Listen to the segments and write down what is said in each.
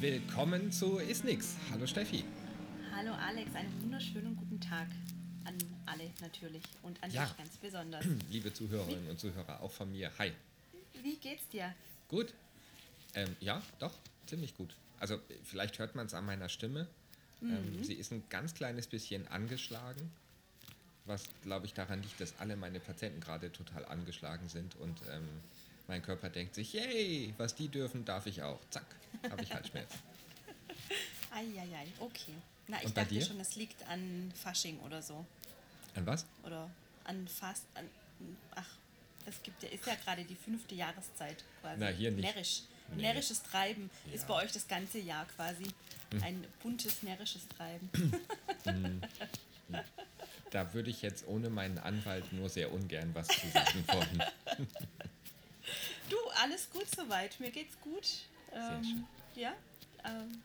Willkommen zu Ist Nix. Hallo Steffi. Hallo Alex, einen wunderschönen guten Tag an alle natürlich und an Ja. dich ganz besonders. Liebe Zuhörerinnen und Zuhörer, auch von mir. Hi. Wie geht's dir? Gut? Ähm, ja, doch, ziemlich gut. Also vielleicht hört man es an meiner Stimme. Ähm, sie ist ein ganz kleines bisschen angeschlagen, was glaube ich daran liegt, dass alle meine Patienten gerade total angeschlagen sind und ähm, mein Körper denkt sich, yay, was die dürfen, darf ich auch. Zack, habe ich Halsschmerzen. Eieiei, okay. Na, ich dachte dir? schon, es liegt an Fasching oder so. An was? Oder an Fast. An, ach, es gibt ja, ist ja gerade die fünfte Jahreszeit quasi. Na, hier nicht. Närrisch. Nee. Närrisches Treiben ist Ja. bei euch das ganze Jahr quasi. Ein buntes närrisches Treiben. Da würde ich jetzt ohne meinen Anwalt nur sehr ungern was zu sagen wollen. Alles gut soweit. Mir geht's gut. Ähm, schön. Ja. Ähm,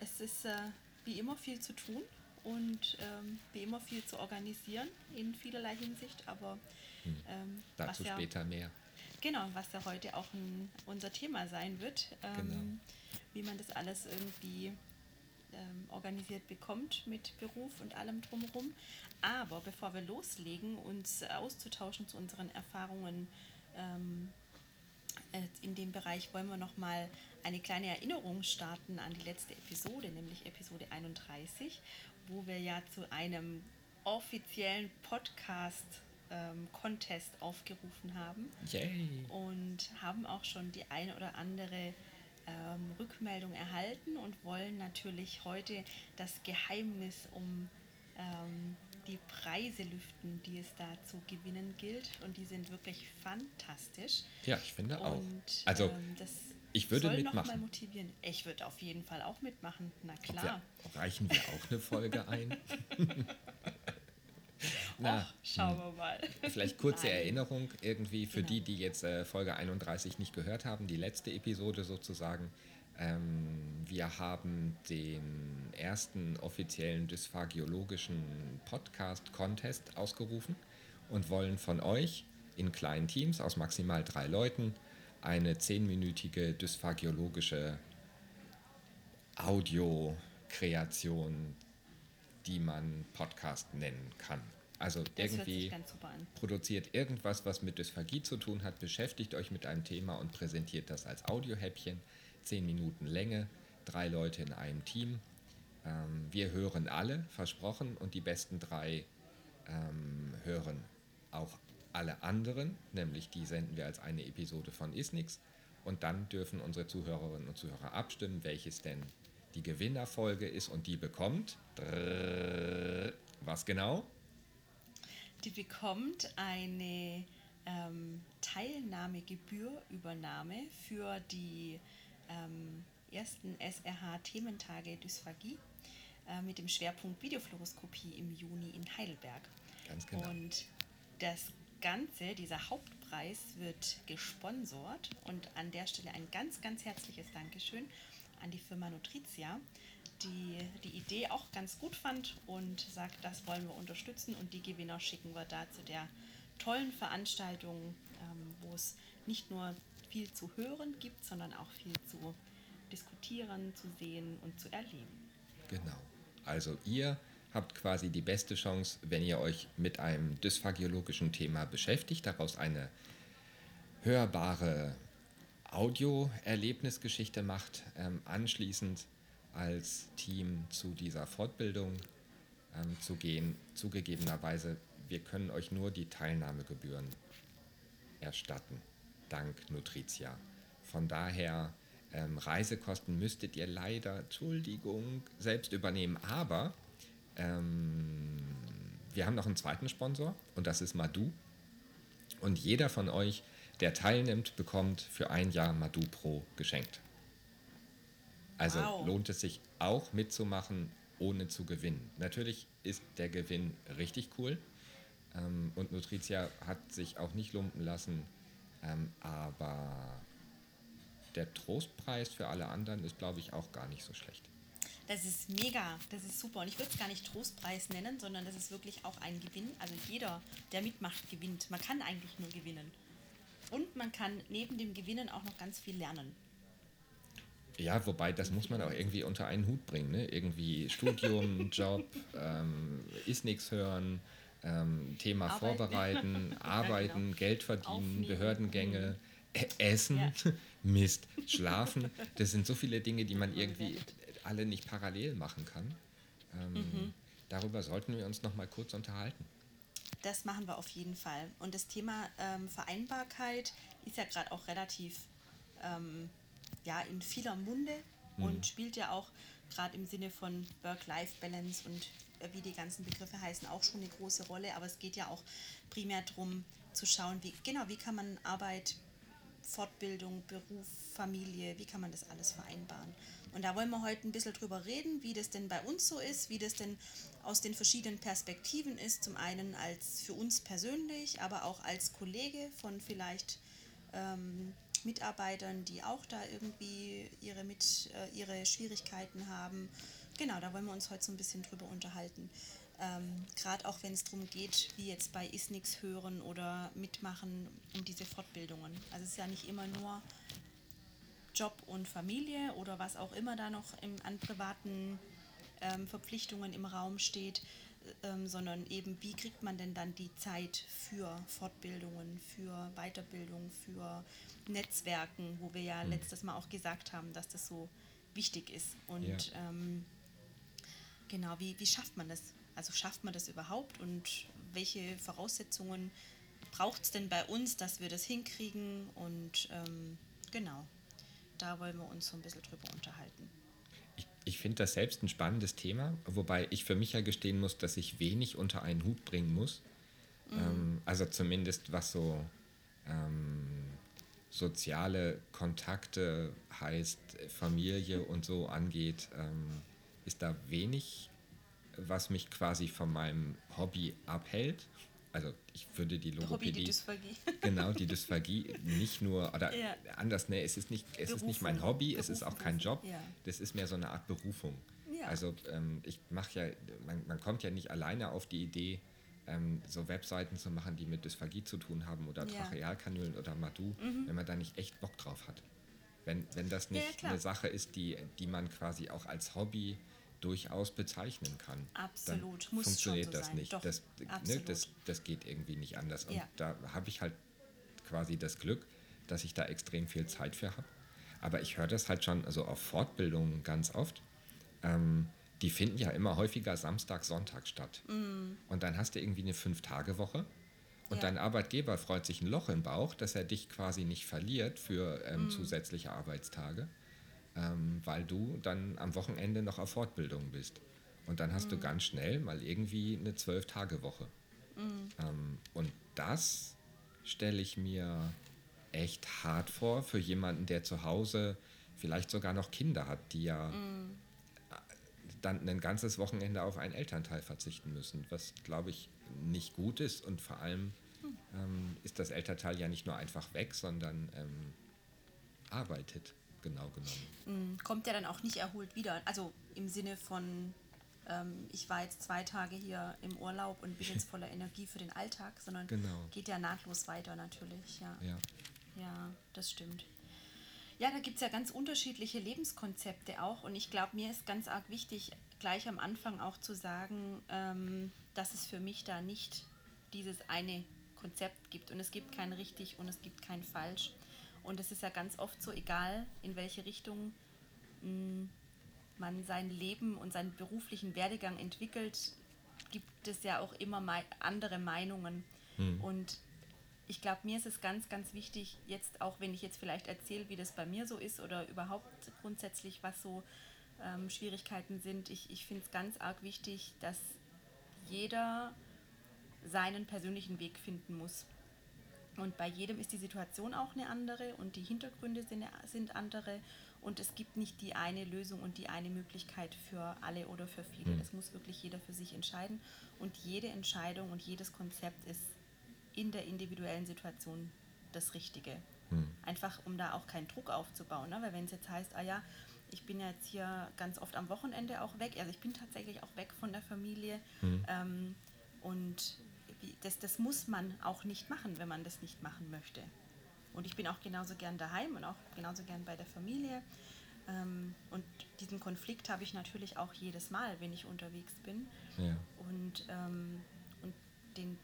es ist äh, wie immer viel zu tun und ähm, wie immer viel zu organisieren in vielerlei Hinsicht, aber ähm, Dazu ja, später mehr. Genau, was ja heute auch ein, unser Thema sein wird, ähm, Genau. wie man das alles irgendwie ähm, organisiert bekommt mit Beruf und allem drumherum. Aber bevor wir loslegen, uns auszutauschen zu unseren Erfahrungen ähm, äh, in dem Bereich, wollen wir noch mal eine kleine Erinnerung starten an die letzte Episode, nämlich Episode 31, wo wir ja zu einem offiziellen Podcast-Contest aufgerufen haben Yay! und haben auch schon die eine oder andere ähm, Rückmeldung erhalten und wollen natürlich heute das Geheimnis um ähm, die Preise lüften, die es da zu gewinnen gilt. Und die sind wirklich fantastisch. Ja, ich finde auch. Und Also, ähm, das ich würde soll noch mitmachen. mal motivieren. Ich würde auf jeden Fall auch mitmachen. Na klar. Wir, reichen wir auch eine Folge ein? Och, schauen wir mal. Vielleicht kurze Nein. Erinnerung irgendwie für Genau. die, die jetzt äh, Folge 31 nicht gehört haben, die letzte Episode sozusagen. Ähm, wir haben den ersten offiziellen dysphagiologischen Podcast-Contest ausgerufen und wollen von euch in kleinen Teams aus maximal drei Leuten eine zehnminütige dysphagiologische Audiokreation, die man Podcast nennen kann. Also Das irgendwie produziert irgendwas, was mit Dysphagie zu tun hat, beschäftigt euch mit einem Thema und präsentiert das als Audiohäppchen. Zehn Minuten Länge, drei Leute in einem Team. Ähm, wir hören alle, versprochen, und die besten drei ähm, hören auch alle anderen, nämlich die senden wir als eine Episode von Isnix. Und dann dürfen unsere Zuhörerinnen und Zuhörer abstimmen, welches denn die Gewinnerfolge ist und die bekommt. Drrrr, was genau? Die bekommt eine ähm, Teilnahmegebührübernahme für die ähm, ersten SRH-Thementage Dysphagie äh, mit dem Schwerpunkt Videofluoroskopie im Juni in Heidelberg. Ganz genau. Und das Ganze, dieser Hauptpreis, wird gesponsort und an der Stelle ein ganz, ganz herzliches Dankeschön an die Firma Nutritia, die die Idee auch ganz gut fand und sagt, das wollen wir unterstützen und die Gewinner schicken wir da zu der tollen Veranstaltung, ähm, wo es nicht nur viel zu hören gibt, sondern auch viel zu diskutieren, zu sehen und zu erleben. Genau. Also ihr habt quasi die beste Chance, wenn ihr euch mit einem dysphagiologischen Thema beschäftigt, daraus eine hörbare Audio-Erlebnisgeschichte macht, ähm, anschließend als Team zu dieser Fortbildung ähm, zu gehen. Zugegebenerweise, wir können euch nur die Teilnahmegebühren erstatten, dank Nutritia. Von daher, ähm, Reisekosten müsstet ihr leider, Entschuldigung, selbst übernehmen. Aber ähm, wir haben noch einen zweiten Sponsor und das ist Madu. Und jeder von euch, der teilnimmt, bekommt für ein Jahr Madu Pro geschenkt. Also Wow. lohnt es sich auch mitzumachen, ohne zu gewinnen. Natürlich ist der Gewinn richtig cool. Ähm, und Nutritia hat sich auch nicht lumpen lassen. Ähm, aber der Trostpreis für alle anderen ist, glaube ich, auch gar nicht so schlecht. Das ist mega, das ist super. Und ich würde es gar nicht Trostpreis nennen, sondern das ist wirklich auch ein Gewinn. Also jeder, der mitmacht, gewinnt. Man kann eigentlich nur gewinnen. Und man kann neben dem Gewinnen auch noch ganz viel lernen. Ja, wobei das muss man auch irgendwie unter einen Hut bringen. Ne? Irgendwie Studium, Job, ähm, ist nichts hören, ähm, Thema Arbeiten. vorbereiten, arbeiten, genau. Geld verdienen, Aufnehmen. Behördengänge, e- essen, Ja. Mist, schlafen. Das sind so viele Dinge, die man irgendwie alle nicht parallel machen kann. Ähm, Mhm. Darüber sollten wir uns noch mal kurz unterhalten. Das machen wir auf jeden Fall. Und das Thema ähm, Vereinbarkeit ist ja gerade auch relativ ähm, ja, in vieler Munde und spielt ja auch gerade im Sinne von Work-Life-Balance und äh, wie die ganzen Begriffe heißen, auch schon eine große Rolle. Aber es geht ja auch primär darum zu schauen, wie genau, wie kann man Arbeit, Fortbildung, Beruf, Familie, wie kann man das alles vereinbaren? Und da wollen wir heute ein bisschen drüber reden, wie das denn bei uns so ist, wie das denn aus den verschiedenen Perspektiven ist. Zum einen als für uns persönlich, aber auch als Kollege von vielleicht ähm, Mitarbeitern, die auch da irgendwie ihre, mit, äh, ihre Schwierigkeiten haben. Genau, da wollen wir uns heute so ein bisschen drüber unterhalten. Ähm, Gerade auch wenn es darum geht, wie jetzt bei Isnix hören oder mitmachen, um diese Fortbildungen. Also es ist ja nicht immer nur Job und Familie oder was auch immer da noch im, an privaten ähm, Verpflichtungen im Raum steht, ähm, sondern eben, wie kriegt man denn dann die Zeit für Fortbildungen, für Weiterbildung, für Netzwerken, wo wir ja letztes Mal auch gesagt haben, dass das so wichtig ist. Und Ja. ähm, genau, wie, wie schafft man das? Also schafft man das überhaupt und welche Voraussetzungen braucht es denn bei uns, dass wir das hinkriegen? Und ähm, genau, da wollen wir uns so ein bisschen drüber unterhalten. Ich, ich finde das selbst ein spannendes Thema, wobei ich für mich ja gestehen muss, dass ich wenig unter einen Hut bringen muss. Ähm, also zumindest was so ähm, soziale Kontakte heißt, Familie und so angeht, ähm, ist da wenig, was mich quasi von meinem Hobby abhält. Also ich würde die Hobby, die Logopädie Dysphagie. genau die Dysphagie nicht nur oder Ja. anders ne es ist nicht es ist nicht mein Berufung. Hobby es ist auch kein Job Berufung, ja. das ist mehr so eine Art Berufung Ja. also ähm, ich mache ja man, man kommt ja nicht alleine auf die Idee ähm, so Webseiten zu machen die mit Dysphagie zu tun haben oder Ja. Mhm. Trachealkanülen oder Madu wenn man da nicht echt Bock drauf hat wenn, wenn das Ja, ja, nicht klar. eine Sache ist die die man quasi auch als Hobby durchaus bezeichnen kann Absolut. dann Muss schon funktioniert so das sein. nicht Doch, das, ne, das das geht irgendwie nicht anders. Und Ja. da habe ich halt quasi das Glück, dass ich da extrem viel Zeit für habe. Aber ich höre das halt schon also auf Fortbildungen ganz oft. Ähm, die finden ja immer häufiger Samstag, Sonntag statt. Und dann hast du irgendwie eine Fünf-Tage-Woche. Und Ja. dein Arbeitgeber freut sich ein Loch im Bauch, dass er dich quasi nicht verliert für ähm, zusätzliche Arbeitstage, ähm, weil du dann am Wochenende noch auf Fortbildung bist. Und dann hast du ganz schnell mal irgendwie eine Zwölf-Tage-Woche. Ähm, und das stelle ich mir echt hart vor für jemanden, der zu Hause vielleicht sogar noch Kinder hat, die ja dann ein ganzes Wochenende auf einen Elternteil verzichten müssen, was glaube ich nicht gut ist. Und vor allem ähm, ist das Elternteil ja nicht nur einfach weg, sondern ähm, arbeitet, genau genommen. Mm, Kommt ja dann auch nicht erholt wieder. Also im Sinne von, ähm, ich war jetzt zwei Tage hier im Urlaub und bin jetzt voller Energie für den Alltag, sondern Genau. geht ja nahtlos weiter natürlich. Ja, Ja. ja das stimmt. Ja, da gibt es ja ganz unterschiedliche Lebenskonzepte auch und ich glaube, mir ist ganz arg wichtig, gleich am Anfang auch zu sagen, ähm, dass es für mich da nicht dieses eine Konzept gibt und es gibt kein richtig und es gibt kein falsch. Und es ist ja ganz oft so, egal in welche Richtung mh, man sein Leben und seinen beruflichen Werdegang entwickelt, gibt es ja auch immer mei andere Meinungen. Und ich glaube, mir ist es ganz, ganz wichtig, jetzt auch wenn ich jetzt vielleicht erzähle, wie das bei mir so ist oder überhaupt grundsätzlich, was so ähm, Schwierigkeiten sind, ich, ich finde es ganz arg wichtig, dass jeder seinen persönlichen Weg finden muss. Und bei jedem ist die Situation auch eine andere und die Hintergründe sind, sind andere und es gibt nicht die eine Lösung und die eine Möglichkeit für alle oder für viele. Das muss wirklich jeder für sich entscheiden und jede Entscheidung und jedes Konzept ist in der individuellen Situation das Richtige. Einfach um da auch keinen Druck aufzubauen. Ne? Weil wenn es jetzt heißt, ah ja, ich bin ja jetzt hier ganz oft am Wochenende auch weg, also ich bin tatsächlich auch weg von der Familie ähm, und das, das muss man auch nicht machen, wenn man das nicht machen möchte. Und ich bin auch genauso gern daheim und auch genauso gern bei der Familie. Ähm, und diesen Konflikt habe ich natürlich auch jedes Mal, wenn ich unterwegs bin. Ja. Und, ähm, und den,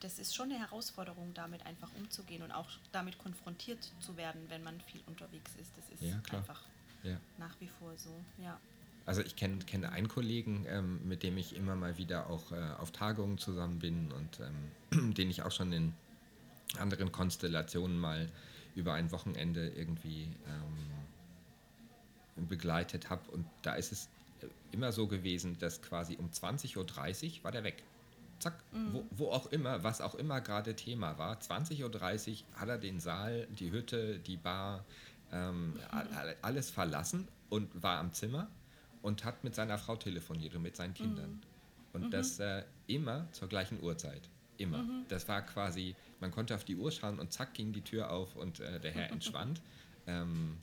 das ist schon eine Herausforderung, damit einfach umzugehen und auch damit konfrontiert zu werden, wenn man viel unterwegs ist. Das ist Ja, einfach Ja. nach wie vor so. Ja. Also ich kenne kenne einen Kollegen, ähm, mit dem ich immer mal wieder auch äh, auf Tagungen zusammen bin und ähm, den ich auch schon in anderen Konstellationen mal über ein Wochenende irgendwie ähm, begleitet habe. Und da ist es äh, immer so gewesen, dass quasi um 20.30 Uhr war der weg. Zack, wo, wo auch immer, was auch immer gerade Thema war. 20.30 Uhr hat er den Saal, die Hütte, die Bar, ähm, all- alles verlassen und war am Zimmer und hat mit seiner Frau telefoniert und mit seinen Kindern. Und das äh, immer zur gleichen Uhrzeit. Immer. Das war quasi, man konnte auf die Uhr schauen und zack ging die Tür auf und äh, der Herr entschwand. ähm,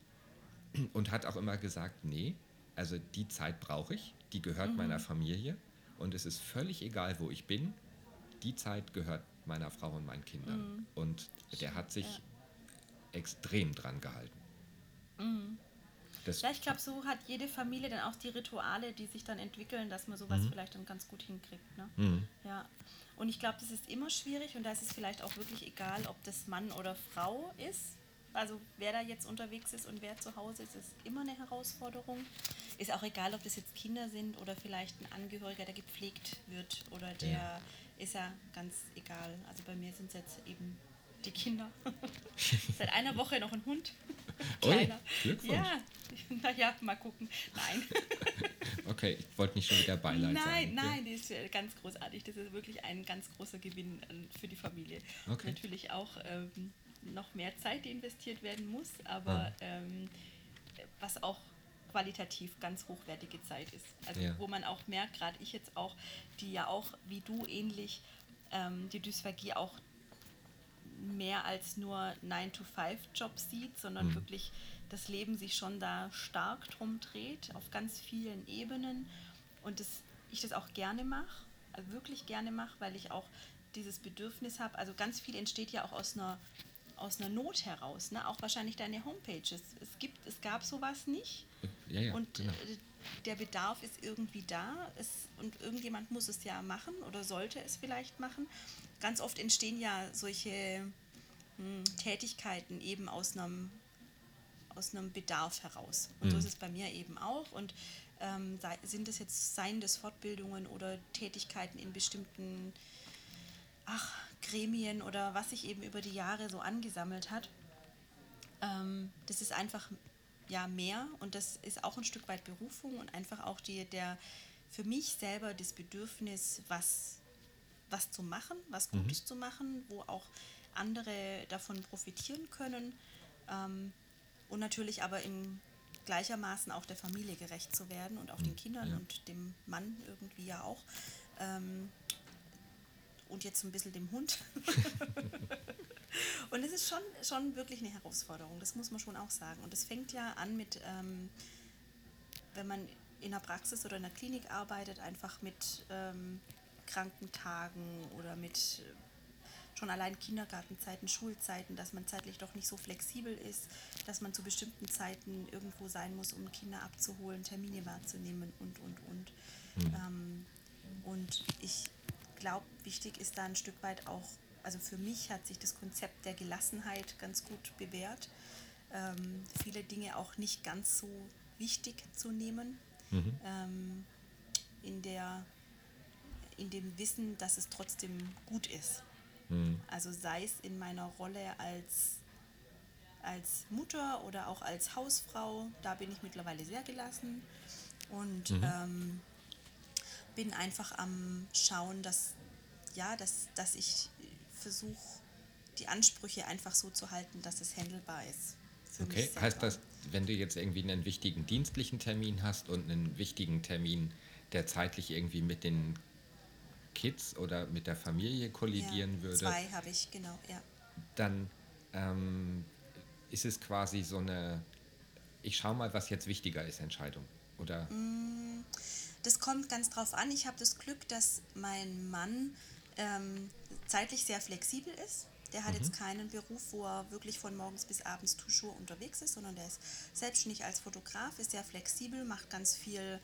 und hat auch immer gesagt, nee, also die Zeit brauche ich, die gehört meiner Familie und es ist völlig egal, wo ich bin, die Zeit gehört meiner Frau und meinen Kindern. Und der hat sich extrem dran gehalten. Das, Ja, ich glaube, so hat jede Familie dann auch die Rituale, die sich dann entwickeln, dass man sowas vielleicht dann ganz gut hinkriegt. Ne? Mhm. Ja. Und ich glaube, das ist immer schwierig und da ist es vielleicht auch wirklich egal, ob das Mann oder Frau ist. Also wer da jetzt unterwegs ist und wer zu Hause ist, ist immer eine Herausforderung. Ist auch egal, ob das jetzt Kinder sind oder vielleicht ein Angehöriger, der gepflegt wird oder der Ja. ist ja ganz egal. Also bei mir sind es jetzt eben die Kinder. Seit einer Woche noch ein Hund. Kleiner. Glückwunsch. Ja, naja, mal gucken. Nein. Okay, ich wollte nicht schon wieder Beileid sagen. Nein, nein, die ist äh, ganz großartig. Das ist wirklich ein ganz großer Gewinn äh, für die Familie. Okay. Natürlich auch ähm, noch mehr Zeit, die investiert werden muss, aber Ah. ähm, was auch qualitativ ganz hochwertige Zeit ist. Also Ja. wo man auch merkt, gerade ich jetzt auch, die ja auch wie du ähnlich ähm, die Dysphagie auch mehr als nur 9-to-5-Job sieht, sondern Mhm. wirklich das Leben sich schon da stark drum dreht, auf ganz vielen Ebenen. Und das, ich das auch gerne mache, also wirklich gerne mache, weil ich auch dieses Bedürfnis habe. Also ganz viel entsteht ja auch aus einer, aus einer Not heraus. Ne? Auch wahrscheinlich deine Homepages. Es, gibt, es gab sowas nicht. Ja, ja, Und genau. äh, der Bedarf ist irgendwie da es, und irgendjemand muss es ja machen oder sollte es vielleicht machen. Ganz oft entstehen ja solche hm, Tätigkeiten eben aus einem, aus einem Bedarf heraus. Und so Mhm. ist es bei mir eben auch. Und ähm, sind es jetzt seien das Fortbildungen oder Tätigkeiten in bestimmten ach, Gremien oder was sich eben über die Jahre so angesammelt hat. Ähm, das ist einfach ja mehr und das ist auch ein Stück weit Berufung und einfach auch die, der für mich selber das Bedürfnis, was, was zu machen, was Gutes zu machen, wo auch andere davon profitieren können ähm, und natürlich aber im gleichermaßen auch der Familie gerecht zu werden und auch den Kindern ja. und dem Mann irgendwie ja auch. Ähm, und jetzt so ein bisschen dem Hund. und es ist schon, schon wirklich eine Herausforderung, das muss man schon auch sagen. Und es fängt ja an mit, ähm, wenn man in der Praxis oder in der Klinik arbeitet, einfach mit ähm, Krankentagen oder mit schon allein Kindergartenzeiten, Schulzeiten, dass man zeitlich doch nicht so flexibel ist, dass man zu bestimmten Zeiten irgendwo sein muss, um Kinder abzuholen, Termine wahrzunehmen und, und, und. Ähm, und ich glaube, wichtig ist da ein Stück weit auch, also für mich hat sich das Konzept der Gelassenheit ganz gut bewährt, ähm, viele Dinge auch nicht ganz so wichtig zu nehmen, Mhm. ähm, in, der, in dem Wissen, dass es trotzdem gut ist. Mhm. Also sei es in meiner Rolle als, als Mutter oder auch als Hausfrau, da bin ich mittlerweile sehr gelassen und Mhm. ähm, bin einfach am Schauen, dass, ja, dass, dass ich versuche, die Ansprüche einfach so zu halten, dass es handelbar ist. Okay, heißt das, wenn du jetzt irgendwie einen wichtigen dienstlichen Termin hast und einen wichtigen Termin, der zeitlich irgendwie mit den Kids oder mit der Familie kollidieren ja, würde, Zwei habe ich, genau, ja. dann ähm, ist es quasi so eine, ich schau mal, was jetzt wichtiger ist, Entscheidung. Oder Das kommt ganz drauf an. Ich habe das Glück, dass mein Mann ähm, zeitlich sehr flexibel ist. Der hat mhm. jetzt keinen Beruf, wo er wirklich von morgens bis abends toujours unterwegs ist, sondern der ist selbstständig als Fotograf, ist sehr flexibel, macht ganz viel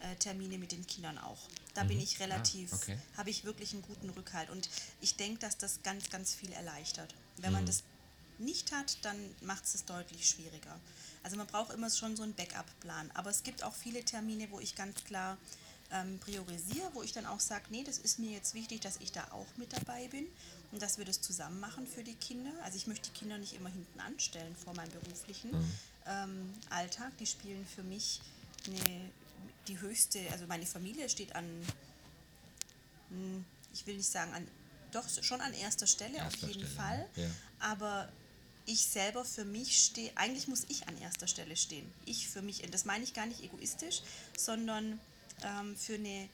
äh, Termine mit den Kindern auch. Da mhm. bin ich ah, relativ, ah, okay. habe ich wirklich einen guten Rückhalt. Und ich denke, dass das ganz, ganz viel erleichtert. Wenn mhm. man das nicht hat, dann macht es es deutlich schwieriger. Also man braucht immer schon so einen Backup-Plan. Aber es gibt auch viele Termine, wo ich ganz klar ähm, priorisiere, wo ich dann auch sage, nee, das ist mir jetzt wichtig, dass ich da auch mit dabei bin und dass wir das zusammen machen für die Kinder. Also ich möchte die Kinder nicht immer hinten anstellen vor meinem beruflichen mhm. ähm, Alltag. Die spielen für mich eine, die höchste, also meine Familie steht an, hm, ich will nicht sagen an, doch schon an erster Stelle erster auf jeden Stelle, Fall. Ja. Aber ich selber für mich stehe, eigentlich muss ich an erster Stelle stehen. Ich für mich, und das meine ich gar nicht egoistisch, sondern ähm, für, eine,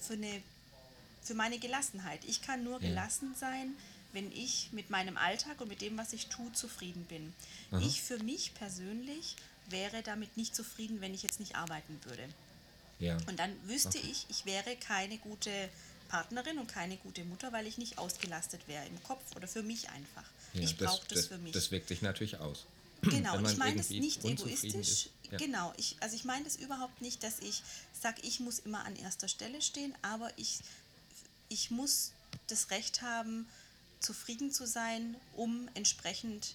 für, eine, für meine Gelassenheit. Ich kann nur ja. gelassen sein, wenn ich mit meinem Alltag und mit dem, was ich tue, zufrieden bin. Aha. Ich für mich persönlich wäre damit nicht zufrieden, wenn ich jetzt nicht arbeiten würde. Ja. Und dann wüsste okay. ich, ich wäre keine gute Partnerin und keine gute Mutter, weil ich nicht ausgelastet wäre im Kopf oder für mich einfach. Ja, ich brauche das, das, für mich. Das wirkt sich natürlich aus. Genau, ich meine das nicht egoistisch. Ja. Genau, ich, also ich meine das überhaupt nicht, dass ich sage, ich muss immer an erster Stelle stehen, aber ich, ich muss das Recht haben, zufrieden zu sein, um entsprechend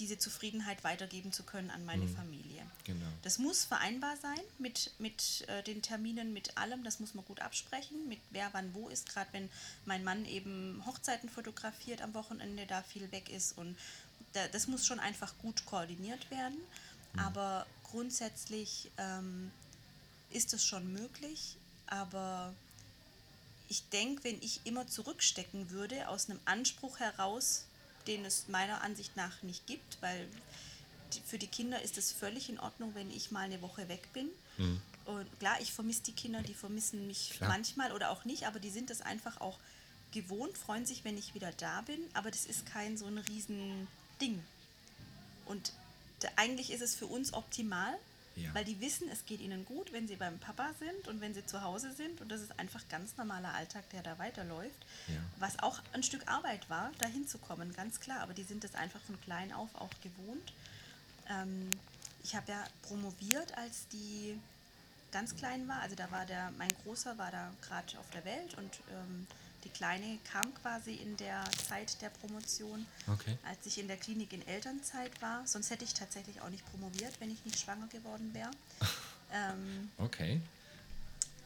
diese Zufriedenheit weitergeben zu können an meine mhm. Familie. Genau. Das muss vereinbar sein mit, mit äh, den Terminen, mit allem. Das muss man gut absprechen, mit wer wann wo ist. Gerade wenn mein Mann eben Hochzeiten fotografiert am Wochenende, da viel weg ist. Und da, das muss schon einfach gut koordiniert werden. Mhm. Aber grundsätzlich ähm, ist es schon möglich. Aber ich denke, wenn ich immer zurückstecken würde aus einem Anspruch heraus, den es meiner Ansicht nach nicht gibt, weil für die Kinder ist es völlig in Ordnung, wenn ich mal eine Woche weg bin. Mhm. Und klar, ich vermisse die Kinder, die vermissen mich klar. manchmal oder auch nicht, aber die sind es einfach auch gewohnt, freuen sich, wenn ich wieder da bin, aber das ist kein so ein Riesending. Und da, eigentlich ist es für uns optimal, ja. Weil die wissen, es geht ihnen gut, wenn sie beim Papa sind und wenn sie zu Hause sind. Und das ist einfach ganz normaler Alltag, der da weiterläuft. Ja. Was auch ein Stück Arbeit war, da hinzukommen, ganz klar. Aber die sind es einfach von klein auf auch gewohnt. Ähm, ich habe ja promoviert, als die ganz klein war. Also da war der, mein Großer war da gerade auf der Welt und ähm, die Kleine kam quasi in der Zeit der Promotion, okay. als ich in der Klinik in Elternzeit war. Sonst hätte ich tatsächlich auch nicht promoviert, wenn ich nicht schwanger geworden wäre. ähm, okay.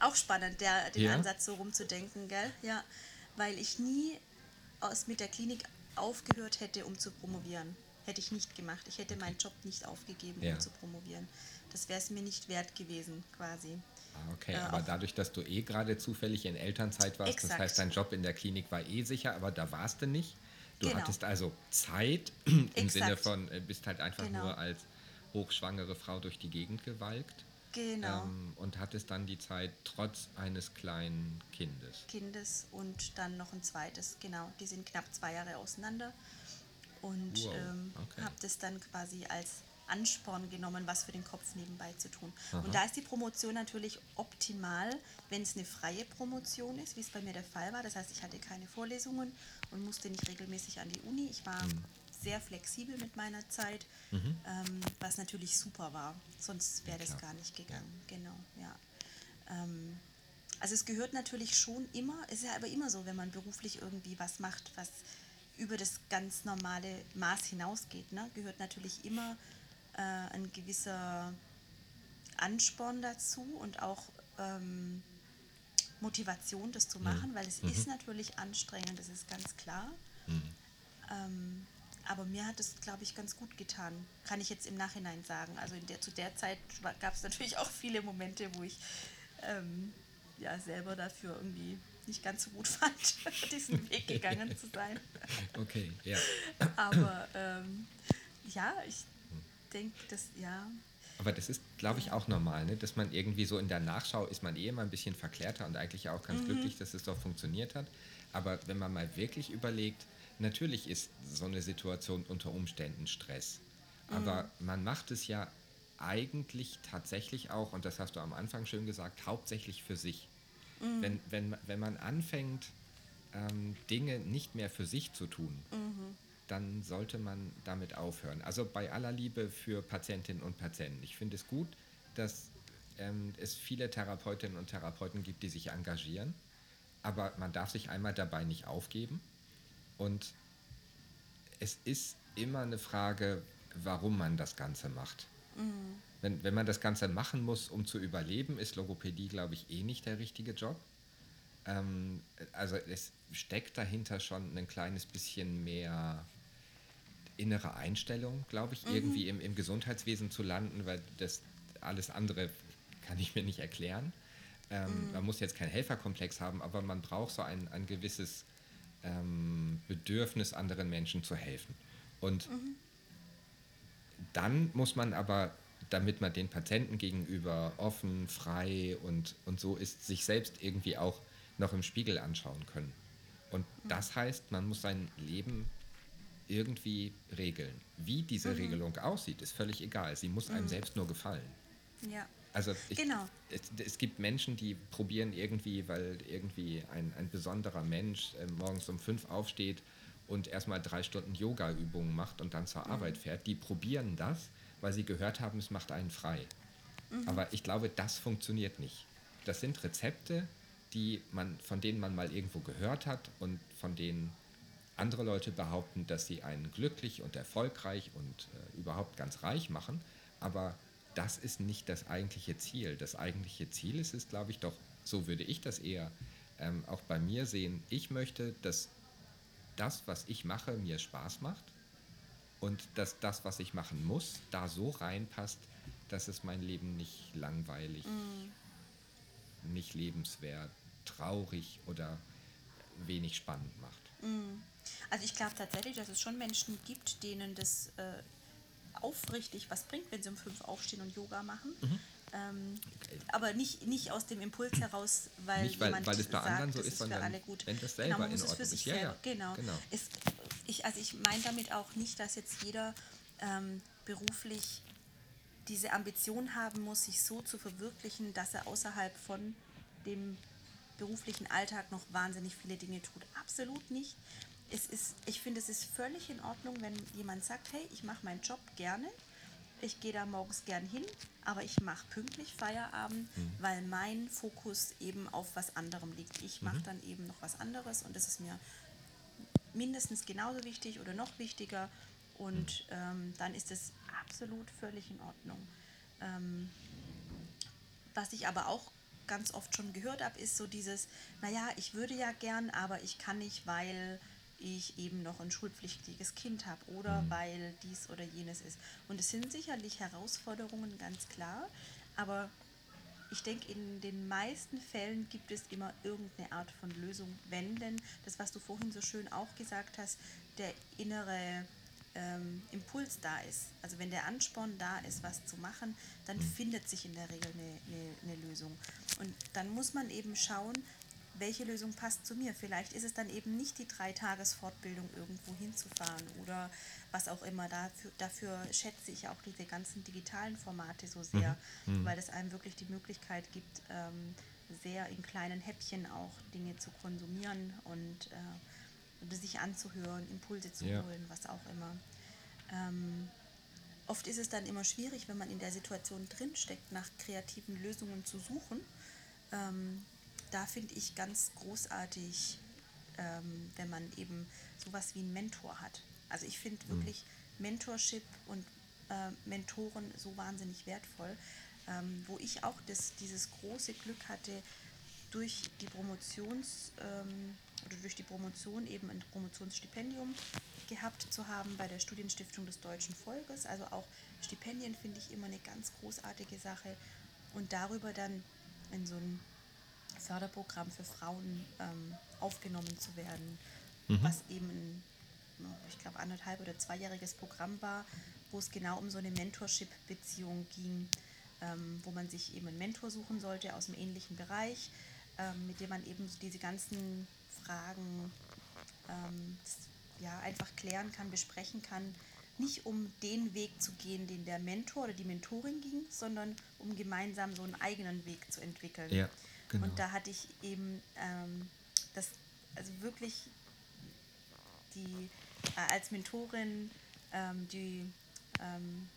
Auch spannend, der, den ja. Ansatz so rumzudenken, gell? Ja, weil ich nie aus, mit der Klinik aufgehört hätte, um zu promovieren. Hätte ich nicht gemacht. Ich hätte meinen Job nicht aufgegeben, ja. um zu promovieren. Das wäre es mir nicht wert gewesen, quasi. Ah, okay, äh, aber dadurch, dass du eh gerade zufällig in Elternzeit warst, exakt. das heißt, dein Job in der Klinik war eh sicher, aber da warst du nicht. Du genau. hattest also Zeit im exakt. Sinne von, äh, bist halt einfach genau. nur als hochschwangere Frau durch die Gegend gewalkt. Genau. Ähm, und hattest dann die Zeit trotz eines kleinen Kindes. Kindes und dann noch ein zweites, genau. Die sind knapp zwei Jahre auseinander. Und wow. ähm, okay. habe das dann quasi als Ansporn genommen, was für den Kopf nebenbei zu tun. Aha. Und da ist die Promotion natürlich optimal, wenn es eine freie Promotion ist, wie es bei mir der Fall war. Das heißt, ich hatte keine Vorlesungen und musste nicht regelmäßig an die Uni. Ich war mhm. sehr flexibel mit meiner Zeit, mhm. ähm, was natürlich super war. Sonst wäre ja, das gar nicht gegangen. Ja. Genau, ja. Ähm, also es gehört natürlich schon immer, es ist ja aber immer so, wenn man beruflich irgendwie was macht, was über das ganz normale Maß hinausgeht, ne, gehört natürlich immer äh, ein gewisser Ansporn dazu und auch ähm, Motivation, das zu machen, mhm. weil es mhm. ist natürlich anstrengend, das ist ganz klar. Mhm. Ähm, aber mir hat es, glaube ich, ganz gut getan, kann ich jetzt im Nachhinein sagen. Also der, zu der Zeit gab es natürlich auch viele Momente, wo ich ähm, ja, selber dafür irgendwie nicht ganz so gut fand, diesen Weg gegangen zu sein. Okay, ja. Aber ähm, ja, ich denke, dass, ja. Aber das ist, glaube ich, auch normal, ne? dass man irgendwie so in der Nachschau ist man eh immer ein bisschen verklärter und eigentlich auch ganz mhm. glücklich, dass es doch funktioniert hat. Aber wenn man mal wirklich überlegt, natürlich ist so eine Situation unter Umständen Stress. Aber mhm. man macht es ja eigentlich tatsächlich auch, und das hast du am Anfang schön gesagt, hauptsächlich für sich. Mhm. Wenn, wenn, wenn man anfängt, ähm, Dinge nicht mehr für sich zu tun, Mhm. Dann sollte man damit aufhören. Also bei aller Liebe für Patientinnen und Patienten. Ich finde es gut, dass ähm, es viele Therapeutinnen und Therapeuten gibt, die sich engagieren, aber man darf sich einmal dabei nicht aufgeben. Und es ist immer eine Frage, warum man das Ganze macht. Wenn, wenn man das Ganze machen muss, um zu überleben, ist Logopädie, glaube ich, eh nicht der richtige Job. Ähm, also es steckt dahinter schon ein kleines bisschen mehr innere Einstellung, glaube ich, irgendwie im, im Gesundheitswesen zu landen, weil das alles andere kann ich mir nicht erklären. Ähm, Man muss jetzt keinen Helferkomplex haben, aber man braucht so ein, ein gewisses ähm, Bedürfnis, anderen Menschen zu helfen. Und dann muss man aber, damit man den Patienten gegenüber offen, frei und, und so ist, sich selbst irgendwie auch noch im Spiegel anschauen können. Und das heißt, man muss sein Leben irgendwie regeln. Wie diese Regelung aussieht, ist völlig egal. Sie muss einem selbst nur gefallen. Ja. Also ich, Genau. es, es gibt Menschen, die probieren irgendwie, weil irgendwie ein, ein besonderer Mensch äh, morgens um fünf aufsteht und erstmal drei Stunden Yoga-Übungen macht und dann zur Arbeit fährt, die probieren das, weil sie gehört haben, es macht einen frei. Aber ich glaube, das funktioniert nicht. Das sind Rezepte, die man, von denen man mal irgendwo gehört hat und von denen andere Leute behaupten, dass sie einen glücklich und erfolgreich und äh, überhaupt ganz reich machen. Aber das ist nicht das eigentliche Ziel. Das eigentliche Ziel ist es, glaube ich, doch, so würde ich das eher ähm, auch bei mir sehen. Ich möchte, dass das, was ich mache, mir Spaß macht und dass das, was ich machen muss, da so reinpasst, dass es mein Leben nicht langweilig, nicht lebenswert, traurig oder wenig spannend macht. Also ich glaube tatsächlich, dass es schon Menschen gibt, denen das äh, aufrichtig was bringt, wenn sie um fünf aufstehen und Yoga machen. Mhm. Ähm, aber nicht, nicht aus dem Impuls heraus, weil Nicht, weil- jemand weil es bei sagt, anderen so das ist, für sondern alle gut. wenn das genau, selber man in Ordnung sich ist. Ja, ja, Genau. genau. Es, ich, also ich meine damit auch nicht, dass jetzt jeder ähm, beruflich diese Ambition haben muss, sich so zu verwirklichen, dass er außerhalb von dem beruflichen Alltag noch wahnsinnig viele Dinge tut. Absolut nicht. Es ist, ich finde, es ist völlig in Ordnung, wenn jemand sagt, hey, ich mache meinen Job gerne, ich gehe da morgens gern hin, aber ich mache pünktlich Feierabend, weil mein Fokus eben auf was anderem liegt. Ich mache dann eben noch was anderes und das ist mir mindestens genauso wichtig oder noch wichtiger und ähm, dann ist es absolut völlig in Ordnung. Ähm, was ich aber auch ganz oft schon gehört habe, ist so dieses, naja, ich würde ja gern, aber ich kann nicht, weil ich eben noch ein schulpflichtiges Kind habe oder weil dies oder jenes ist. Und es sind sicherlich Herausforderungen, ganz klar, aber ich denke, in den meisten Fällen gibt es immer irgendeine Art von Lösung, wenn denn das, was du vorhin so schön auch gesagt hast, der innere ähm, Impuls da ist. Also wenn der Ansporn da ist, was zu machen, dann findet sich in der Regel eine, eine, eine Lösung. Und dann muss man eben schauen, welche Lösung passt zu mir. Vielleicht ist es dann eben nicht die Drei-Tages-Fortbildung irgendwo hinzufahren oder was auch immer. Dafür, dafür schätze ich auch diese ganzen digitalen Formate so sehr, weil es einem wirklich die Möglichkeit gibt, ähm, sehr in kleinen Häppchen auch Dinge zu konsumieren und äh, sich anzuhören, Impulse zu Ja. holen, was auch immer. Ähm, oft ist es dann immer schwierig, wenn man in der Situation drinsteckt, nach kreativen Lösungen zu suchen. Ähm, da finde ich ganz großartig, ähm, wenn man eben sowas wie einen Mentor hat. Also ich finde wirklich Mentorship und äh, Mentoren so wahnsinnig wertvoll, ähm, wo ich auch das, dieses große Glück hatte, durch die Promotions ähm, oder durch die Promotion eben ein Promotionsstipendium gehabt zu haben bei der Studienstiftung des deutschen Volkes. Also auch Stipendien finde ich immer eine ganz großartige Sache und darüber dann in so ein Förderprogramm für Frauen ähm, aufgenommen zu werden, was eben ein, ich glaube, anderthalb oder zweijähriges Programm war, wo es genau um so eine Mentorship-Beziehung ging, ähm, wo man sich eben einen Mentor suchen sollte aus einem ähnlichen Bereich, ähm, mit dem man eben diese ganzen Fragen ähm, ja, einfach klären kann, besprechen kann. Nicht um den Weg zu gehen, den der Mentor oder die Mentorin ging, sondern um gemeinsam so einen eigenen Weg zu entwickeln. Ja, genau. Und da hatte ich eben ähm, das also wirklich die äh, als Mentorin ähm, die ähm,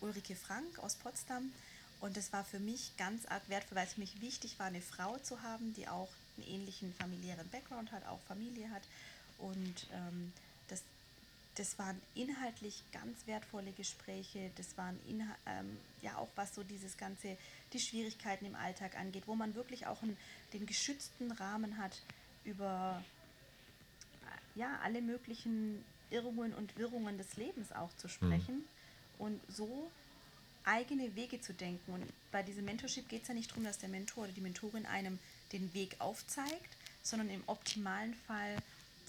Ulrike Frank aus Potsdam. Und das war für mich ganz arg wertvoll, weil es für mich wichtig war, eine Frau zu haben, die auch einen ähnlichen familiären Background hat, auch Familie hat. Und ähm, das, das waren inhaltlich ganz wertvolle Gespräche. Das waren ähm, ja auch was so dieses ganze, die Schwierigkeiten im Alltag angeht, wo man wirklich auch einen, den geschützten Rahmen hat über ja, alle möglichen Irrungen und Wirrungen des Lebens auch zu sprechen mhm. und so eigene Wege zu denken. Und bei diesem Mentorship geht es ja nicht darum, dass der Mentor oder die Mentorin einem den Weg aufzeigt, sondern im optimalen Fall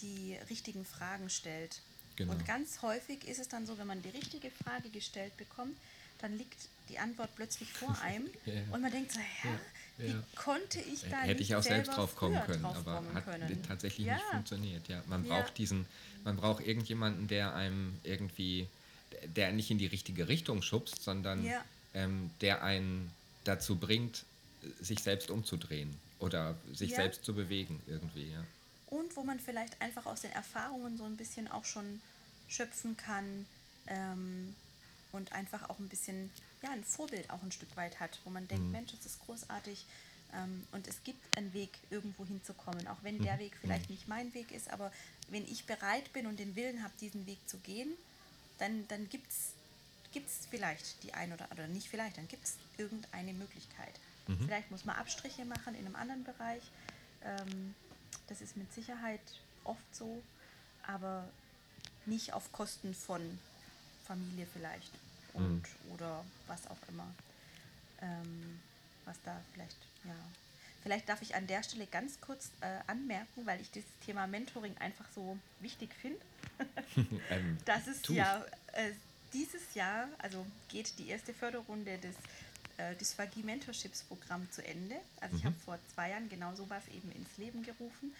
die richtigen Fragen stellt. Genau. Und ganz häufig ist es dann so, wenn man die richtige Frage gestellt bekommt, dann liegt die Antwort plötzlich vor einem ja. und man denkt so, ja, ja. wie konnte ich da Hätte ich auch selbst drauf kommen können, drauf aber kommen hat können. tatsächlich nicht funktioniert. Ja, man braucht diesen, man braucht irgendjemanden, der einem irgendwie, der nicht in die richtige Richtung schubst, sondern ähm, der einen dazu bringt, sich selbst umzudrehen oder sich selbst zu bewegen irgendwie, ja. Und wo man vielleicht einfach aus den Erfahrungen so ein bisschen auch schon schöpfen kann, ähm, und einfach auch ein bisschen, ja, ein Vorbild auch ein Stück weit hat, wo man denkt, mhm. Mensch, das ist großartig ähm, und es gibt einen Weg, irgendwo hinzukommen, auch wenn mhm. der Weg vielleicht mhm. nicht mein Weg ist, aber wenn ich bereit bin und den Willen habe, diesen Weg zu gehen, dann, dann gibt es vielleicht die ein oder oder nicht vielleicht, dann gibt es irgendeine Möglichkeit. Mhm. Vielleicht muss man Abstriche machen in einem anderen Bereich. Ähm, das ist mit Sicherheit oft so, aber nicht auf Kosten von Familie vielleicht und mhm. oder was auch immer. Ähm, was da vielleicht, ja. Vielleicht darf ich an der Stelle ganz kurz äh, anmerken, weil ich dieses Thema Mentoring einfach so wichtig finde. ähm, das ist ja äh, dieses Jahr, also geht die erste Förderrunde des äh, Dysphagie Mentorships Programm zu Ende. Also mhm. ich habe vor zwei Jahren genau sowas eben ins Leben gerufen,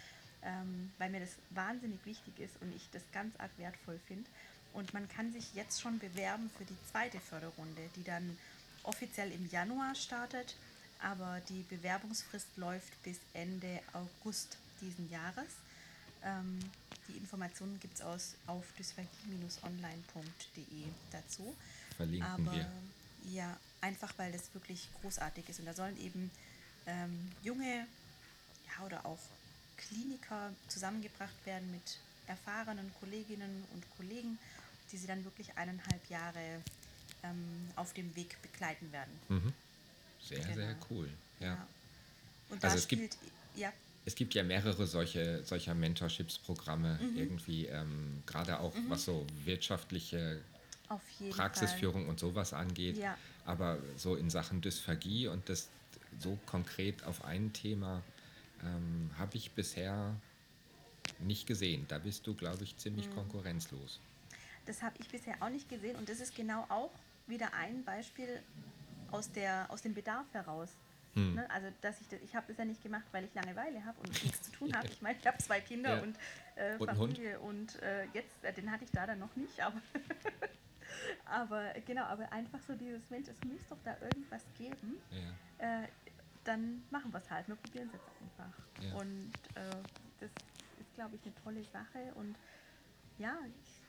ähm, weil mir das wahnsinnig wichtig ist und ich das ganz arg wertvoll finde. Und man kann sich jetzt schon bewerben für die zweite Förderrunde, die dann offiziell im Januar startet, aber die Bewerbungsfrist läuft bis Ende August diesen Jahres. Ähm, die Informationen gibt es auf dysphagie-online.de dazu. Verlinken aber, wir. Ja, einfach weil das wirklich großartig ist. Und da sollen eben ähm, junge ja, oder auch Kliniker zusammengebracht werden mit erfahrenen Kolleginnen und Kollegen die sie dann wirklich eineinhalb Jahre ähm, auf dem Weg begleiten werden. Mhm. Sehr, genau. sehr cool. Ja. ja. Und also es spielt, gibt, ja. es gibt ja mehrere solche, solcher Mentorships-Programme, mhm. irgendwie, ähm, gerade auch mhm. was so wirtschaftliche Praxisführung Fall. und sowas angeht. Ja. Aber so in Sachen Dysphagie und das so konkret auf ein Thema ähm, habe ich bisher nicht gesehen. Da bist du, glaube ich, ziemlich mhm. konkurrenzlos. Das habe ich bisher auch nicht gesehen und das ist genau auch wieder ein Beispiel aus, der, aus dem Bedarf heraus. Hm. Ne? Also, dass ich, ich habe das ja nicht gemacht, weil ich Langeweile habe und nichts zu tun habe. Ich meine, ich habe zwei Kinder ja. und, äh, und Familie und äh, jetzt, äh, den hatte ich da dann noch nicht, aber, aber genau, aber einfach so dieses Mensch, es muss doch da irgendwas geben. Ja. Äh, dann machen wir es halt, wir probieren es jetzt einfach. Ja. Und äh, das ist, glaube ich, eine tolle Sache und ja, ich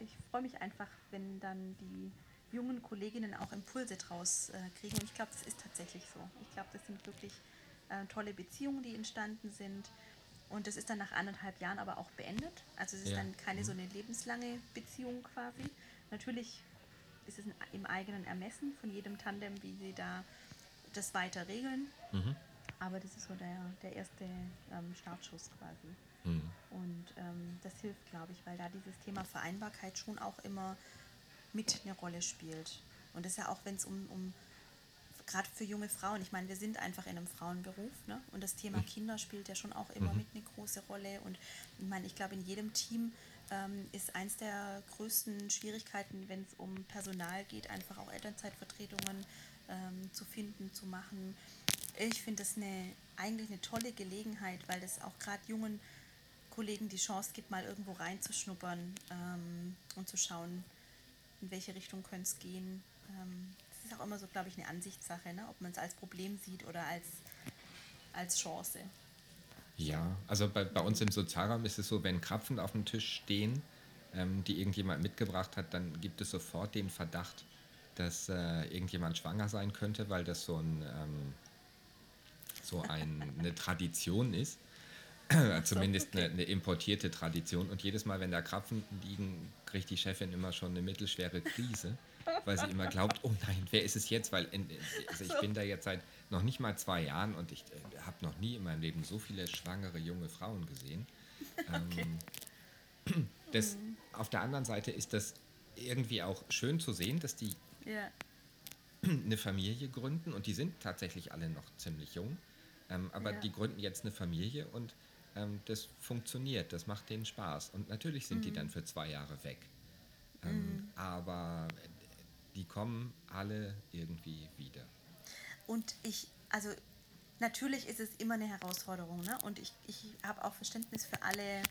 ich freue mich einfach, wenn dann die jungen Kolleginnen auch Impulse draus äh, kriegen. Und ich glaube, das ist tatsächlich so. Ich glaube, das sind wirklich äh, tolle Beziehungen, die entstanden sind. Und das ist dann nach anderthalb Jahren aber auch beendet. Also es ist ja. dann keine so mhm. eine lebenslange Beziehung quasi. Natürlich ist es im eigenen Ermessen von jedem Tandem, wie sie da das weiter regeln. Mhm. Aber das ist so der, der erste ähm, Startschuss quasi. Mhm. Und ähm, das hilft, glaube ich, weil da dieses Thema Vereinbarkeit schon auch immer mit eine Rolle spielt. Und das ist ja auch, wenn es um, um gerade für junge Frauen, ich meine, wir sind einfach in einem Frauenberuf, ne? Und das Thema mhm. Kinder spielt ja schon auch immer mhm. mit eine große Rolle. Und ich meine, ich glaube, in jedem Team ähm, ist eins der größten Schwierigkeiten, wenn es um Personal geht, einfach auch Elternzeitvertretungen ähm, zu finden, zu machen. Ich finde das eine, eigentlich eine tolle Gelegenheit, weil das auch gerade jungen Kollegen die Chance gibt, mal irgendwo reinzuschnuppern ähm, und zu schauen, in welche Richtung könnte es gehen. Ähm, das ist auch immer so, glaube ich, eine Ansichtssache, ne? ob man es als Problem sieht oder als, als Chance. Ja, also bei, bei uns im Sozialraum ist es so, wenn Krapfen auf dem Tisch stehen, ähm, die irgendjemand mitgebracht hat, dann gibt es sofort den Verdacht, dass äh, irgendjemand schwanger sein könnte, weil das so, ein, ähm, so ein, eine Tradition ist. Zumindest eine, eine, importierte Tradition. Und jedes Mal, wenn da Krapfen liegen, kriegt die Chefin immer schon eine mittelschwere Krise, weil sie immer glaubt, oh nein, wer ist es jetzt? Weil in, also ich bin da jetzt seit noch nicht mal zwei Jahren und ich äh, habe noch nie in meinem Leben so viele schwangere junge Frauen gesehen. Okay. Ähm, das, auf der anderen Seite ist das irgendwie auch schön zu sehen, dass die ja. eine Familie gründen und die sind tatsächlich alle noch ziemlich jung, ähm, aber ja. die gründen jetzt eine Familie und ähm, das funktioniert, das macht denen Spaß und natürlich sind mhm. die dann für zwei Jahre weg, ähm, mhm. aber die kommen alle irgendwie wieder. Und ich, also natürlich ist es immer eine Herausforderung ne? und ich, ich habe auch Verständnis für alle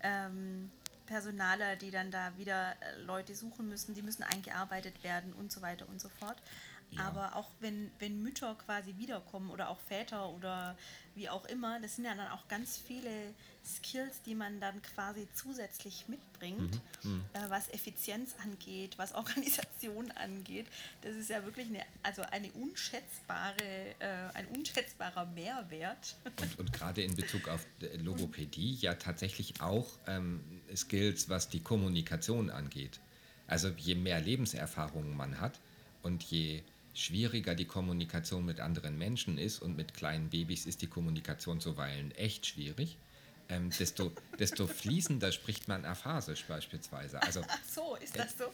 ähm, Personaler, die dann da wieder äh, Leute suchen müssen, die müssen eingearbeitet werden und so weiter und so fort. Ja. Aber auch wenn, wenn Mütter quasi wiederkommen oder auch Väter oder wie auch immer, das sind ja dann auch ganz viele Skills, die man dann quasi zusätzlich mitbringt, mhm. Mhm. Äh, was Effizienz angeht, was Organisation angeht. Das ist ja wirklich eine, also eine unschätzbare, äh, ein unschätzbarer Mehrwert. Und, und gerade in Bezug auf Logopädie ja tatsächlich auch ähm, Skills, was die Kommunikation angeht. Also je mehr Lebenserfahrungen man hat und je schwieriger die Kommunikation mit anderen Menschen ist und mit kleinen Babys ist die Kommunikation zuweilen echt schwierig, ähm, desto, desto fließender spricht man Aphasisch beispielsweise. Also, Ach so, ist das so?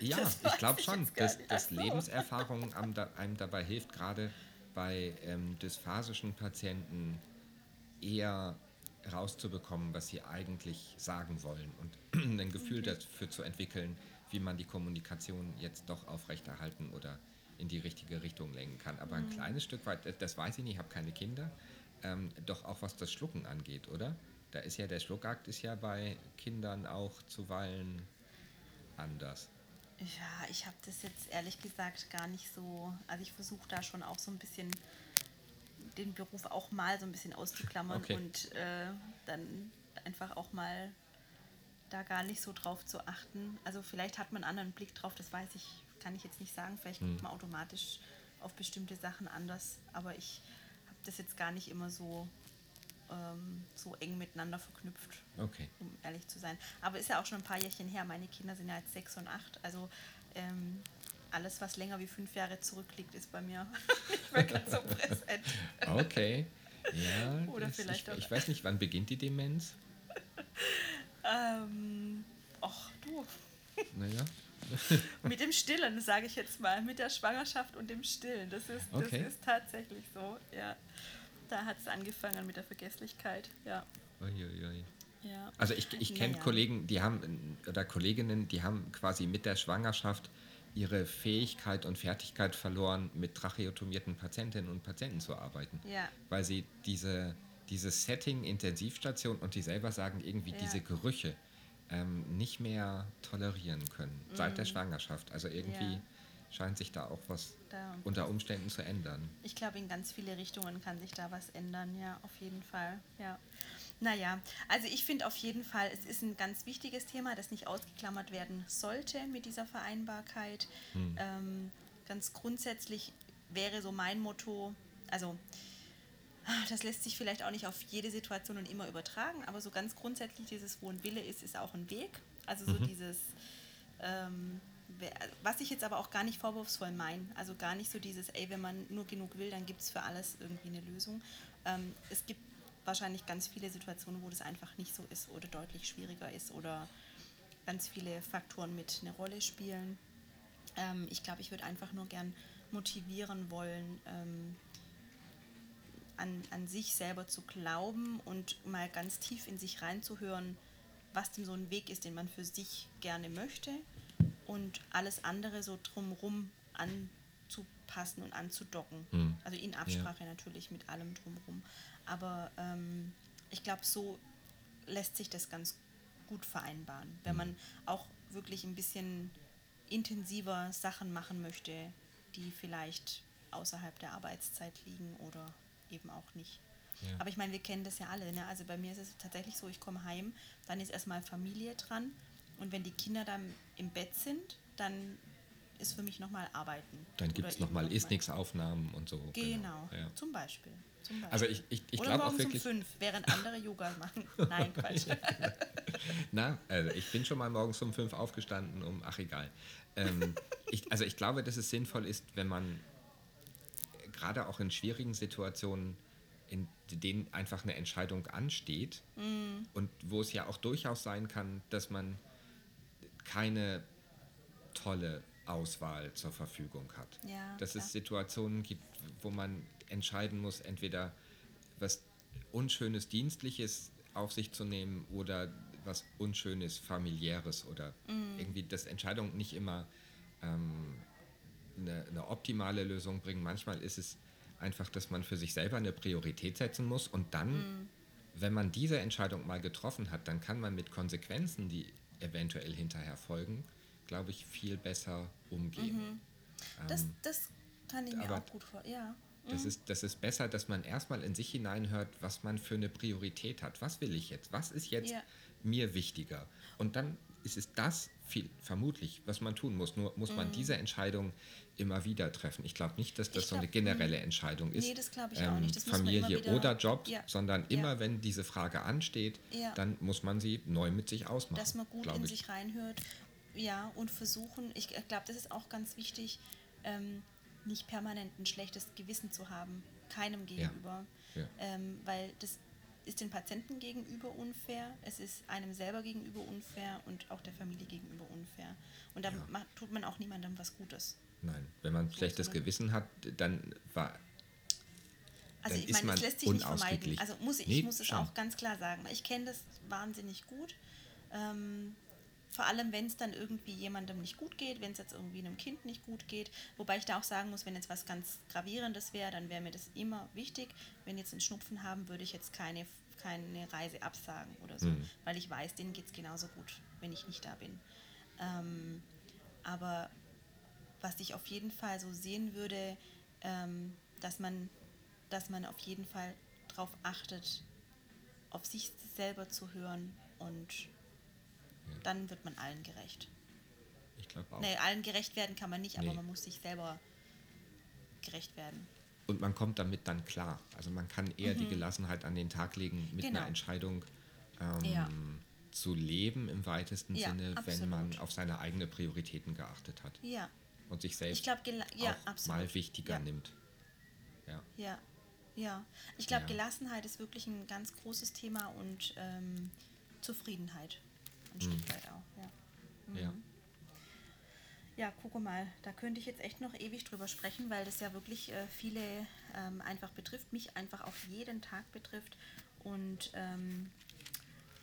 Ja, das ich glaube schon, dass, dass so. Lebenserfahrung einem, dabei hilft, gerade bei ähm, dysphasischen Patienten eher rauszubekommen, was sie eigentlich sagen wollen und ein Gefühl mhm. dafür zu entwickeln, wie man die Kommunikation jetzt doch aufrechterhalten oder in die richtige Richtung lenken kann. Aber ein mhm. kleines Stück weit, das weiß ich nicht, ich habe keine Kinder, ähm, doch auch was das Schlucken angeht, oder? Da ist ja der Schluckakt ist ja bei Kindern auch zuweilen anders. Ja, ich habe das jetzt ehrlich gesagt gar nicht so. Also ich versuche da schon auch so ein bisschen den Beruf auch mal so ein bisschen auszuklammern okay. und äh, dann einfach auch mal da gar nicht so drauf zu achten. Also vielleicht hat man einen anderen Blick drauf, das weiß ich kann ich jetzt nicht sagen. Vielleicht hm. guckt man automatisch auf bestimmte Sachen anders, aber ich habe das jetzt gar nicht immer so, ähm, so eng miteinander verknüpft, okay. um ehrlich zu sein. Aber ist ja auch schon ein paar Jährchen her. Meine Kinder sind ja jetzt sechs und acht, also ähm, alles, was länger wie fünf Jahre zurückliegt, ist bei mir nicht mehr ganz so präsent. Okay. Ja, Oder vielleicht ich, auch. ich weiß nicht, wann beginnt die Demenz? ähm, ach du. Naja. mit dem Stillen, sage ich jetzt mal, mit der Schwangerschaft und dem Stillen. Das ist, okay. das ist tatsächlich so, ja. Da hat es angefangen mit der Vergesslichkeit, ja. Uiuiui. Ja. Also ich, ich kenne naja. Kollegen, die haben, oder Kolleginnen, die haben quasi mit der Schwangerschaft ihre Fähigkeit und Fertigkeit verloren, mit tracheotomierten Patientinnen und Patienten zu arbeiten. Ja. Weil sie diese, dieses Setting Intensivstation und die selber sagen irgendwie ja. diese Gerüche, ähm, nicht mehr tolerieren können mm. seit der mhm. Schwangerschaft. Also irgendwie ja. scheint sich da auch was da. unter Umständen zu ändern. Ich glaube, in ganz viele Richtungen kann sich da was ändern, ja, auf jeden Fall. Ja. Naja, also ich finde auf jeden Fall, es ist ein ganz wichtiges Thema, das nicht ausgeklammert werden sollte mit dieser Vereinbarkeit. Hm. Ähm, ganz grundsätzlich wäre so mein Motto, also das lässt sich vielleicht auch nicht auf jede Situation und immer übertragen, aber so ganz grundsätzlich dieses Wo ein Wille ist, ist auch ein Weg. Also so mhm. dieses, ähm, was ich jetzt aber auch gar nicht vorwurfsvoll meine, also gar nicht so dieses, ey, wenn man nur genug will, dann gibt es für alles irgendwie eine Lösung. Ähm, es gibt wahrscheinlich ganz viele Situationen, wo das einfach nicht so ist oder deutlich schwieriger ist oder ganz viele Faktoren mit eine Rolle spielen. Ähm, ich glaube, ich würde einfach nur gern motivieren wollen, ähm, an, an sich selber zu glauben und mal ganz tief in sich reinzuhören, was denn so ein Weg ist, den man für sich gerne möchte und alles andere so drumherum anzupassen und anzudocken. Mhm. Also in Absprache ja. natürlich mit allem drumherum. Aber ähm, ich glaube, so lässt sich das ganz gut vereinbaren. Wenn mhm. man auch wirklich ein bisschen intensiver Sachen machen möchte, die vielleicht außerhalb der Arbeitszeit liegen oder eben auch nicht. Ja. Aber ich meine, wir kennen das ja alle. Ne? Also bei mir ist es tatsächlich so, ich komme heim, dann ist erstmal Familie dran und wenn die Kinder dann im Bett sind, dann ist für mich nochmal Arbeiten. Dann gibt es nochmal eben ist nichts Aufnahmen und so. Genau, Ja. zum Beispiel. Zum Beispiel. Also ich, ich, ich glaube auch morgens wirklich. um fünf, während andere Yoga machen. Nein, Quatsch. Na, also ich bin schon mal morgens um fünf aufgestanden, um, ach egal. Ähm, ich, also ich glaube, dass es sinnvoll ist, wenn man gerade auch in schwierigen Situationen, in denen einfach eine Entscheidung ansteht Mm. und wo es ja auch durchaus sein kann, dass man keine tolle Auswahl zur Verfügung hat. Ja, dass klar. es Situationen gibt, wo man entscheiden muss, entweder was Unschönes Dienstliches auf sich zu nehmen oder was Unschönes Familiäres oder Mm. irgendwie, dass Entscheidungen nicht immer ähm, eine, eine optimale Lösung bringen. Manchmal ist es einfach, dass man für sich selber eine Priorität setzen muss und dann, Mm. wenn man diese Entscheidung mal getroffen hat, dann kann man mit Konsequenzen, die eventuell hinterher folgen, glaube ich, viel besser umgehen. Das, Ähm, das kann ich mir auch gut vorstellen. Ja. das, ist, das ist besser, dass man erstmal in sich hineinhört, was man für eine Priorität hat. Was will ich jetzt? Was ist jetzt Ja. mir wichtiger? Und dann ist es das viel, vermutlich, was man tun muss. Nur muss man diese Entscheidung immer wieder treffen. Ich glaube nicht, dass das Mhm. Ich so eine glaub, generelle Entscheidung ist. ähm, Nee, das glaub ich auch nicht. Das Familie wieder- oder Job, Ja. sondern Ja. immer, wenn diese Frage ansteht, Ja. dann muss man sie neu mit sich ausmachen. dass man gut glaub in ich. sich reinhört. Ja, und versuchen, ich glaube, das ist auch ganz wichtig, ähm, nicht permanent ein schlechtes Gewissen zu haben, keinem gegenüber. Ja. Ähm, weil das ist den Patienten gegenüber unfair, es ist einem selber gegenüber unfair und auch der Familie gegenüber unfair. Und da Ja. tut man auch niemandem was Gutes. Nein, wenn man ein schlechtes Gewissen hat, dann war Also Dann ich ist meine, man es lässt sich nicht vermeiden. Also muss ich, Nee, ich muss es auch ganz klar sagen. Ich kenne das wahnsinnig gut. Ähm, vor allem, wenn es dann irgendwie jemandem nicht gut geht, wenn es jetzt irgendwie einem Kind nicht gut geht. Wobei ich da auch sagen muss, wenn jetzt was ganz Gravierendes wäre, dann wäre mir das immer wichtig. Wenn jetzt einen Schnupfen haben, würde ich jetzt keine, keine Reise absagen oder so. Mhm. Weil ich weiß, denen geht es genauso gut, wenn ich nicht da bin. Ähm, aber was ich auf jeden Fall so sehen würde, ähm, dass man, dass man auf jeden Fall darauf achtet, auf sich selber zu hören und dann wird man allen gerecht. ich glaube auch. Nee, allen gerecht werden kann man nicht, aber Nee. man muss sich selber gerecht werden. Und man kommt damit dann klar. Also man kann eher die Gelassenheit an den Tag legen, mit Genau. einer Entscheidung ähm, Ja. zu leben im weitesten Ja, Sinne, wenn absolut. man auf seine eigenen Prioritäten geachtet hat Ja, und sich selbst ich glaube, ja, auch absolut. mal wichtiger nimmt. Ja. Ja, ja. Ich glaube. Gelassenheit ist wirklich ein ganz großes Thema und ähm, Zufriedenheit ein Mhm. Stück weit auch. Ja. Ja. Ja, gucke mal, da könnte ich jetzt echt noch ewig drüber sprechen, weil das ja wirklich äh, viele ähm, einfach betrifft, mich einfach auch jeden Tag betrifft. Und ähm,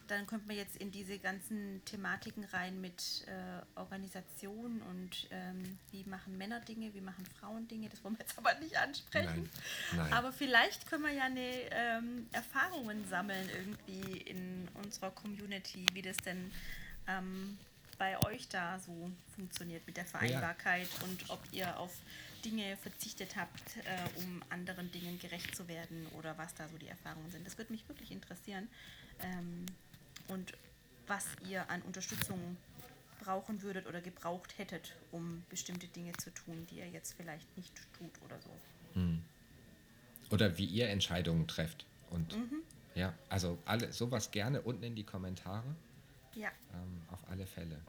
dann kommt man jetzt in diese ganzen Thematiken rein mit äh, Organisation und ähm, wie machen Männer Dinge, wie machen Frauen Dinge. Das wollen wir jetzt aber nicht ansprechen. Nein, nein. Aber vielleicht können wir ja eine ähm, Erfahrungen sammeln irgendwie in unserer Community, wie das denn ähm, bei euch da so funktioniert mit der Vereinbarkeit und ob ihr auf Dinge verzichtet habt, äh, um anderen Dingen gerecht zu werden oder was da so die Erfahrungen sind. Das würde mich wirklich interessieren. Ähm, und was ihr an Unterstützung brauchen würdet oder gebraucht hättet, um bestimmte Dinge zu tun, die ihr jetzt vielleicht nicht tut oder so. Oder wie ihr Entscheidungen trefft. Und Mhm. ja, also alle, sowas gerne unten in die Kommentare. Ja. Ähm, auf alle Fälle.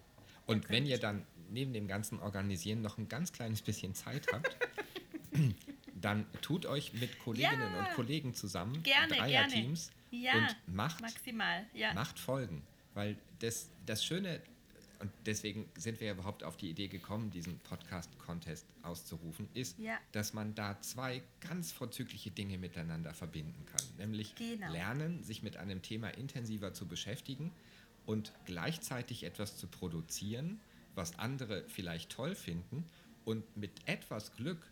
Und wenn ihr dann neben dem ganzen Organisieren noch ein ganz kleines bisschen Zeit habt, dann tut euch mit Kolleginnen Ja. und Kollegen zusammen, Gerne, Dreierteams, Ja, und macht, maximal. Ja. macht Folgen. Weil das, das Schöne, und deswegen sind wir ja überhaupt auf die Idee gekommen, diesen Podcast-Contest auszurufen, ist, dass man da zwei ganz vorzügliche Dinge miteinander verbinden kann. Nämlich Genau. lernen, sich mit einem Thema intensiver zu beschäftigen und gleichzeitig etwas zu produzieren, was andere vielleicht toll finden und mit etwas Glück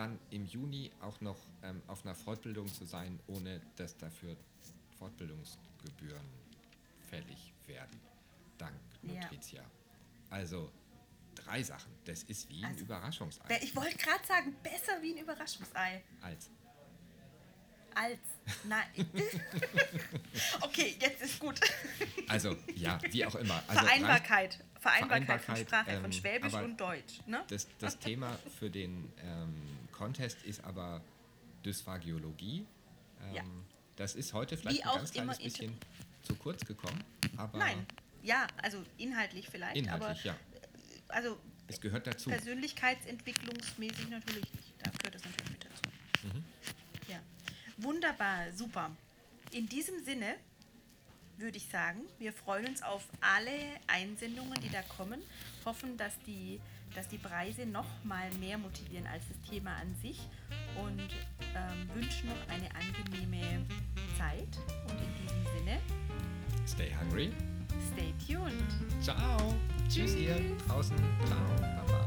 dann im Juni auch noch ähm, auf einer Fortbildung zu sein, ohne dass dafür Fortbildungsgebühren fällig werden. Dank Ja. Nutritia. Also drei Sachen. Das ist wie ein Also, Überraschungsei. Be- Ich wollte gerade sagen, besser wie ein Überraschungsei. Als. als. Nein. okay, jetzt ist gut. Also, ja, wie auch immer. Also Vereinbarkeit. Vereinbarkeit, von Vereinbarkeit, Sprache, von ähm, Schwäbisch aber und Deutsch. Ne? Das, das Thema für den ähm, Contest ist aber Dysphagiologie. Ähm, Ja. Das ist heute vielleicht Wie ein ganz kleines bisschen zu kurz gekommen, aber Nein. Ja, also inhaltlich vielleicht, inhaltlich, ja. aber also Es gehört dazu. persönlichkeitsentwicklungsmäßig natürlich nicht. Da gehört das natürlich mit dazu. Mhm. Ja. Wunderbar, super. In diesem Sinne würde ich sagen, wir freuen uns auf alle Einsendungen, die da kommen, hoffen, dass die, dass die Preise noch mal mehr motivieren als das Thema an sich und ähm, wünschen noch eine angenehme Zeit. Und in diesem Sinne, Stay hungry. stay tuned. Ciao. Tschüss ihr draußen. Ciao. Baba.